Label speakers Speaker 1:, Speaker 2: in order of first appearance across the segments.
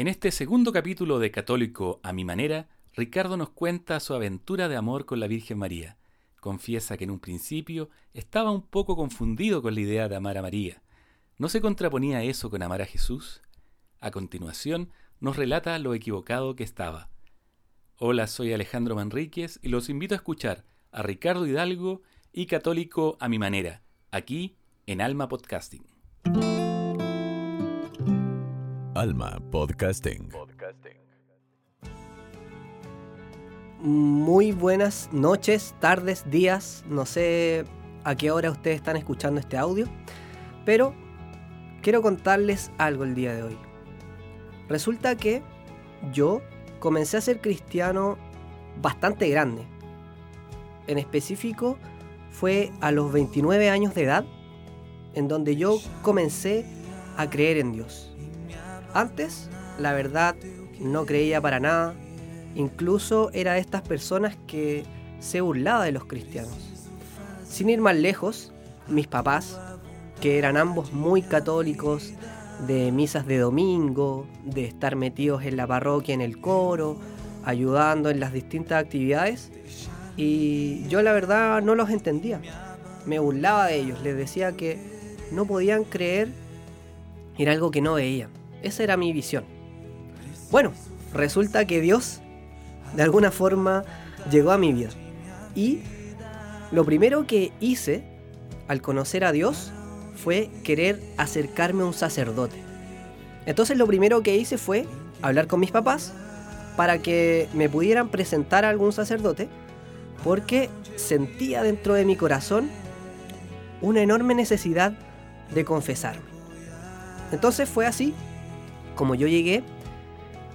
Speaker 1: En este segundo capítulo de Católico a mi manera, Ricardo nos cuenta su aventura de amor con la Virgen María. Confiesa que en un principio estaba un poco confundido con la idea de amar a María. ¿No se contraponía eso con amar a Jesús? A continuación, nos relata lo equivocado que estaba. Hola, soy Alejandro Manríquez y los invito a escuchar a Ricardo Hidalgo y Católico a mi manera, aquí en Alma Podcasting.
Speaker 2: Alma Podcasting.
Speaker 3: Muy buenas noches, tardes, días. No sé a qué hora ustedes están escuchando este audio, pero quiero contarles algo el día de hoy. Resulta que yo comencé a ser cristiano bastante grande. En específico, fue a los 29 años de edad en donde yo comencé a creer en Dios. Antes, la verdad, no creía para nada. Incluso era de estas personas que se burlaba de los cristianos. Sin ir más lejos, mis papás, que eran ambos muy católicos, de misas de domingo, de estar metidos en la parroquia, en el coro, ayudando en las distintas actividades, y yo la verdad no los entendía. Me burlaba de ellos, les decía que no podían creer en algo que no veían. Esa era mi visión. Bueno, resulta que Dios de alguna forma llegó a mi vida. Y lo primero que hice al conocer a Dios fue querer acercarme a un sacerdote. Entonces lo primero que hice fue hablar con mis papás para que me pudieran presentar a algún sacerdote porque sentía dentro de mi corazón una enorme necesidad de confesarme. Entonces fue así como yo llegué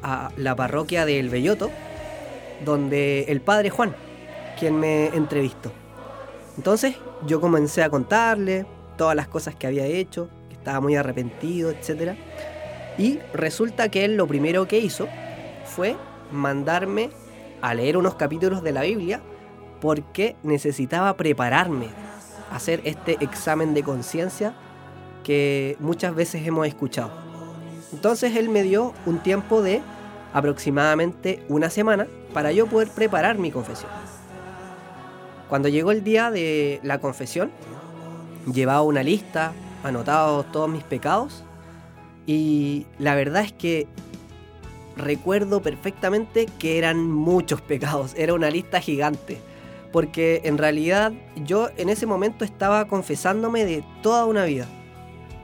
Speaker 3: a la parroquia del Belloto, donde el padre Juan, quien me entrevistó. Entonces yo comencé a contarle todas las cosas que había hecho, que estaba muy arrepentido, etc. Y resulta que él lo primero que hizo fue mandarme a leer unos capítulos de la Biblia porque necesitaba prepararme a hacer este examen de conciencia que muchas veces hemos escuchado. Entonces él me dio un tiempo de aproximadamente una semana para yo poder preparar mi confesión. Cuando llegó el día de la confesión, llevaba una lista, anotados todos mis pecados, y la verdad es que recuerdo perfectamente que eran muchos pecados, era una lista gigante porque en realidad yo en ese momento estaba confesándome de toda una vida.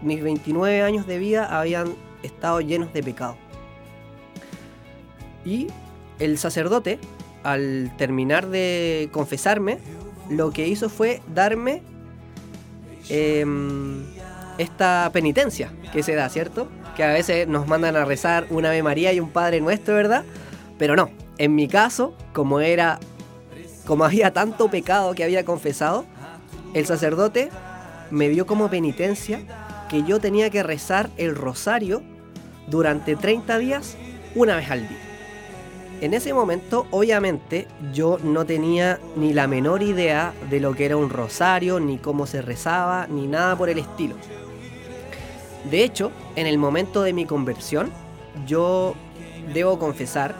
Speaker 3: Mis 29 años de vida habían estado llenos de pecado. Y el sacerdote, al terminar de confesarme, lo que hizo fue darme em, esta penitencia que se da, ¿cierto? Que a veces nos mandan a rezar una Ave María y un Padre Nuestro, ¿verdad? Pero no, en mi caso, como era como había tanto pecado que había confesado, el sacerdote me dio como penitencia que yo tenía que rezar el rosario durante 30 días una vez al día. En ese momento, obviamente, yo no tenía ni la menor idea de lo que era un rosario, ni cómo se rezaba, ni nada por el estilo. De hecho, en el momento de mi conversión, yo debo confesar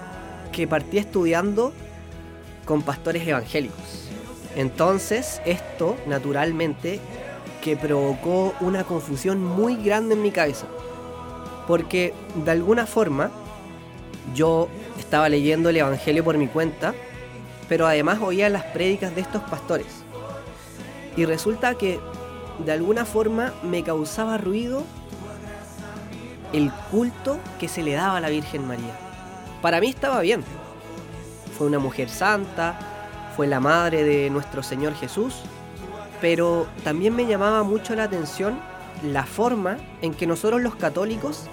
Speaker 3: que partí estudiando con pastores evangélicos. Entonces, esto, naturalmente, que provocó una confusión muy grande en mi cabeza. Porque, de alguna forma, yo estaba leyendo el Evangelio por mi cuenta, pero además oía las prédicas de estos pastores. Y resulta que, de alguna forma, me causaba ruido el culto que se le daba a la Virgen María. Para mí estaba bien, fue una mujer santa, fue la madre de nuestro Señor Jesús, pero también me llamaba mucho la atención la forma en que nosotros los católicos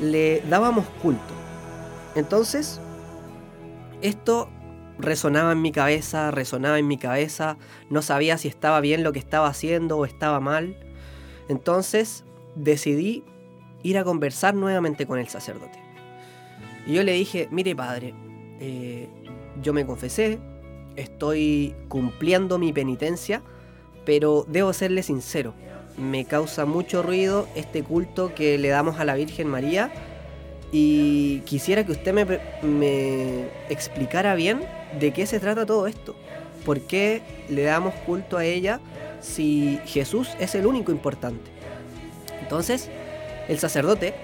Speaker 3: le dábamos culto. Entonces, esto resonaba en mi cabeza, resonaba en mi cabeza, no sabía si estaba bien lo que estaba haciendo o estaba mal. Entonces decidí ir a conversar nuevamente con el sacerdote. Y yo le dije, mire padre, eh, yo me confesé, estoy cumpliendo mi penitencia, pero debo serle sincero, me causa mucho ruido este culto que le damos a la Virgen María y quisiera que usted me, explicara bien de qué se trata todo esto. ¿Por qué le damos culto a ella si Jesús es el único importante? Entonces, el sacerdote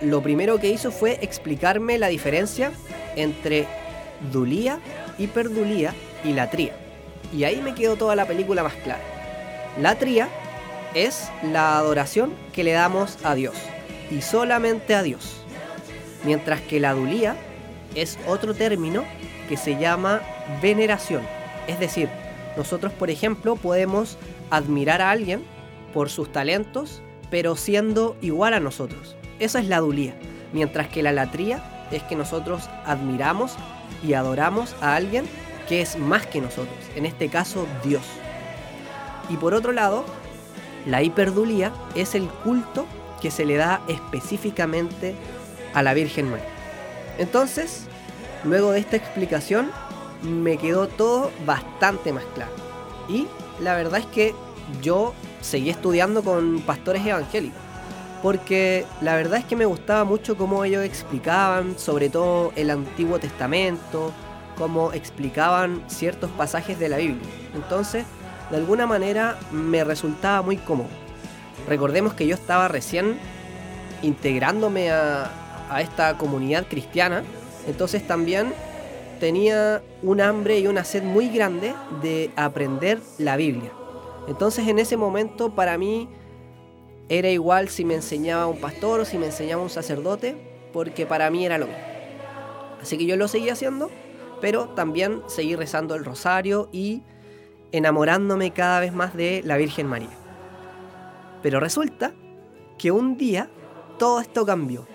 Speaker 3: lo primero que hizo fue explicarme la diferencia entre dulía, hiperdulía y latría. Y ahí me quedó toda la película más clara. Latría es la adoración que le damos a Dios y solamente a Dios. Mientras que la dulía es otro término que se llama veneración. Es decir, nosotros, por ejemplo, podemos admirar a alguien por sus talentos, pero siendo igual a nosotros. Esa es la dulía. Mientras que la latría es que nosotros admiramos y adoramos a alguien que es más que nosotros, en este caso Dios. Y por otro lado, la hiperdulía es el culto que se le da específicamente a la Virgen María. Entonces, luego de esta explicación, me quedó todo bastante más claro. Y la verdad es que yo seguí estudiando con pastores evangélicos. Porque la verdad es que me gustaba mucho cómo ellos explicaban, sobre todo el Antiguo Testamento, cómo explicaban ciertos pasajes de la Biblia. Entonces, de alguna manera me resultaba muy cómodo. Recordemos que yo estaba recién integrándome a, a esta comunidad cristiana, entonces también tenía un hambre y una sed muy grande de aprender la Biblia. Entonces en ese momento para mí era igual si me enseñaba un pastor o si me enseñaba un sacerdote, porque para mí era lo mismo. Así que yo lo seguí haciendo, pero también seguí rezando el rosario y enamorándome cada vez más de la Virgen María. Pero resulta que un día todo esto cambió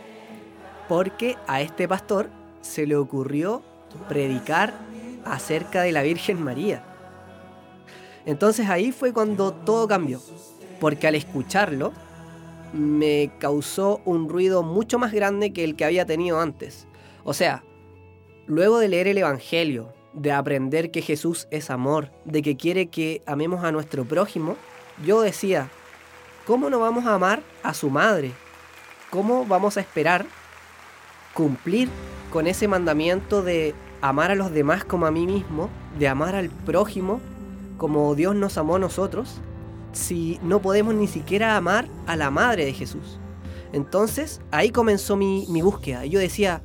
Speaker 3: porque a este pastor se le ocurrió predicar acerca de la Virgen María. Entonces ahí fue cuando todo cambió, porque al escucharlo me causó un ruido mucho más grande que el que había tenido antes. O sea, luego de leer el Evangelio, de aprender que Jesús es amor, de que quiere que amemos a nuestro prójimo, yo decía, ¿cómo no vamos a amar a su madre? ¿Cómo vamos a esperar cumplir con ese mandamiento de amar a los demás como a mí mismo, de amar al prójimo como Dios nos amó a nosotros, si no podemos ni siquiera amar a la madre de Jesús? Entonces ahí comenzó mi, mi búsqueda. Yo decía,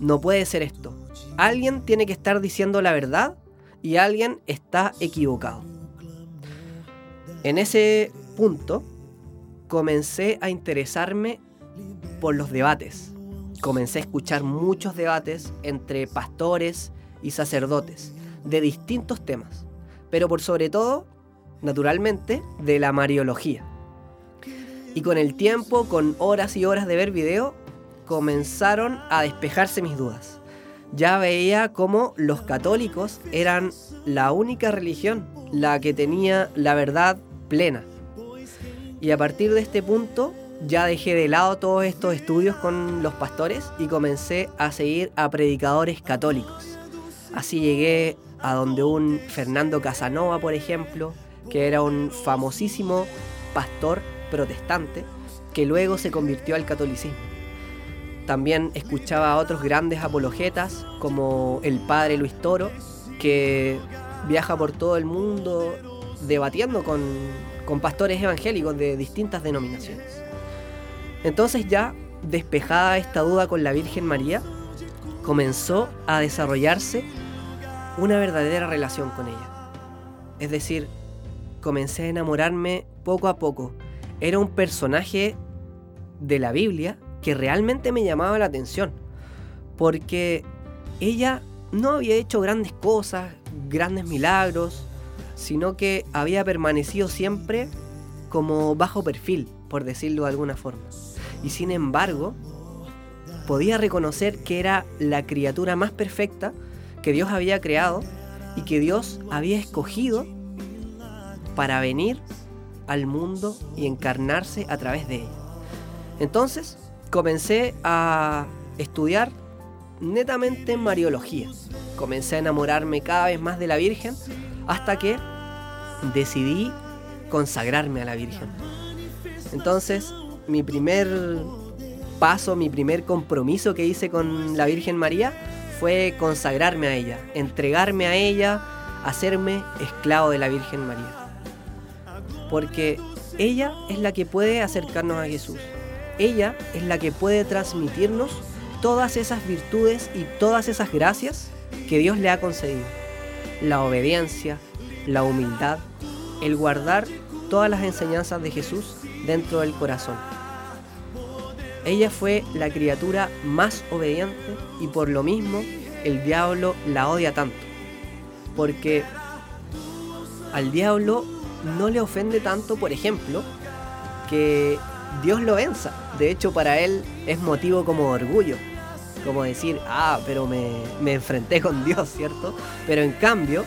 Speaker 3: no puede ser esto. Alguien tiene que estar diciendo la verdad y alguien está equivocado. En ese punto comencé a interesarme por los debates comencé a escuchar muchos debates entre pastores y sacerdotes de distintos temas, pero por sobre todo, naturalmente, de la Mariología. Y con el tiempo, con horas y horas de ver video, comenzaron a despejarse mis dudas. Ya veía cómo los católicos eran la única religión, la que tenía la verdad plena. Y a partir de este punto ya dejé de lado todos estos estudios con los pastores y comencé a seguir a predicadores católicos. Así llegué a donde un Fernando Casanova, por ejemplo, que era un famosísimo pastor protestante que luego se convirtió al catolicismo. También escuchaba a otros grandes apologetas como el padre Luis Toro, que viaja por todo el mundo debatiendo con, con pastores evangélicos de distintas denominaciones. Entonces ya despejada esta duda con la Virgen María, comenzó a desarrollarse una verdadera relación con ella. Es decir, comencé a enamorarme poco a poco. Era un personaje de la Biblia que realmente me llamaba la atención, porque ella no había hecho grandes cosas, grandes milagros, sino que había permanecido siempre como bajo perfil, por decirlo de alguna forma y sin embargo podía reconocer que era la criatura más perfecta que Dios había creado y que Dios había escogido para venir al mundo y encarnarse a través de ella. Entonces comencé a estudiar netamente Mariología. Comencé a enamorarme cada vez más de la Virgen hasta que decidí consagrarme a la Virgen. Entonces mi primer paso, mi primer compromiso que hice con la Virgen María fue consagrarme a ella, entregarme a ella, hacerme esclavo de la Virgen María. Porque ella es la que puede acercarnos a Jesús. Ella es la que puede transmitirnos todas esas virtudes y todas esas gracias que Dios le ha concedido. La obediencia, la humildad, el guardar todas las enseñanzas de Jesús dentro del corazón. Ella fue la criatura más obediente y por lo mismo el diablo la odia tanto. Porque al diablo no le ofende tanto, por ejemplo, que Dios lo venza. De hecho, para él es motivo como orgullo. Como decir, ah, pero me, me enfrenté con Dios, ¿cierto? Pero en cambio,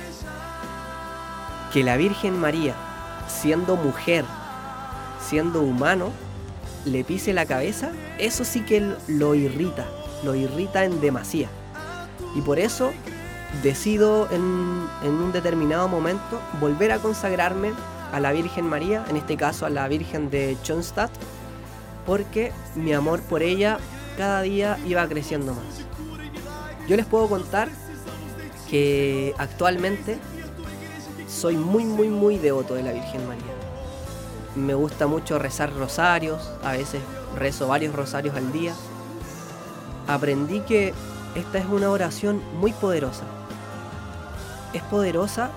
Speaker 3: que la Virgen María, siendo mujer, siendo humano, le pise la cabeza, eso sí que lo irrita, lo irrita en demasía. Y por eso decido en, en, un determinado momento volver a consagrarme a la Virgen María, en este caso a la Virgen de Schoenstatt, porque mi amor por ella cada día iba creciendo más. Yo les puedo contar que actualmente soy muy, muy, muy devoto de la Virgen María. Me gusta mucho rezar rosarios, a veces rezo varios rosarios al día. Aprendí que esta es una oración muy poderosa. Es poderosa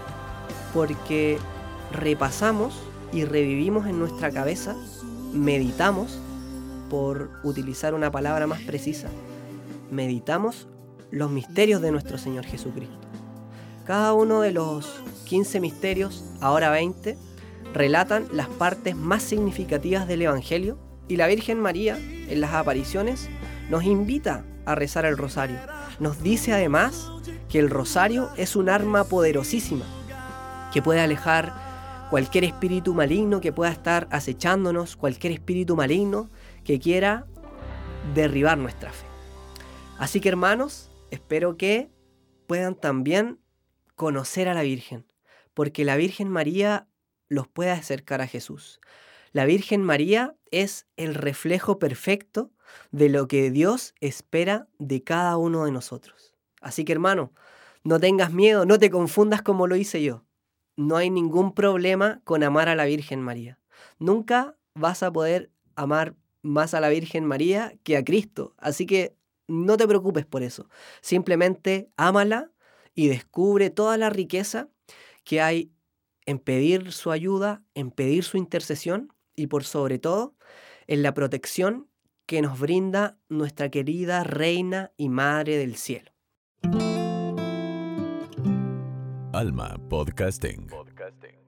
Speaker 3: porque repasamos y revivimos en nuestra cabeza, meditamos, por utilizar una palabra más precisa, meditamos los misterios de nuestro Señor Jesucristo. Cada uno de los 15 misterios, ahora 20, relatan las partes más significativas del Evangelio y la Virgen María, en las apariciones, nos invita a rezar el rosario. Nos dice además que el rosario es un arma poderosísima que puede alejar cualquier espíritu maligno que pueda estar acechándonos, cualquier espíritu maligno que quiera derribar nuestra fe. Así que hermanos, espero que puedan también conocer a la Virgen, porque la Virgen María los puede acercar a Jesús. La Virgen María es el reflejo perfecto de lo que Dios espera de cada uno de nosotros. Así que hermano, no tengas miedo, no te confundas como lo hice yo no hay ningún problema con amar a la Virgen María. Nunca vas a poder amar más a la Virgen María que a Cristo. Así que no te preocupes por eso. Simplemente ámala y descubre toda la riqueza que hay en pedir su ayuda, en pedir su intercesión y por sobre todo en la protección que nos brinda nuestra querida Reina y Madre del Cielo.
Speaker 2: Alma Podcasting. Podcasting.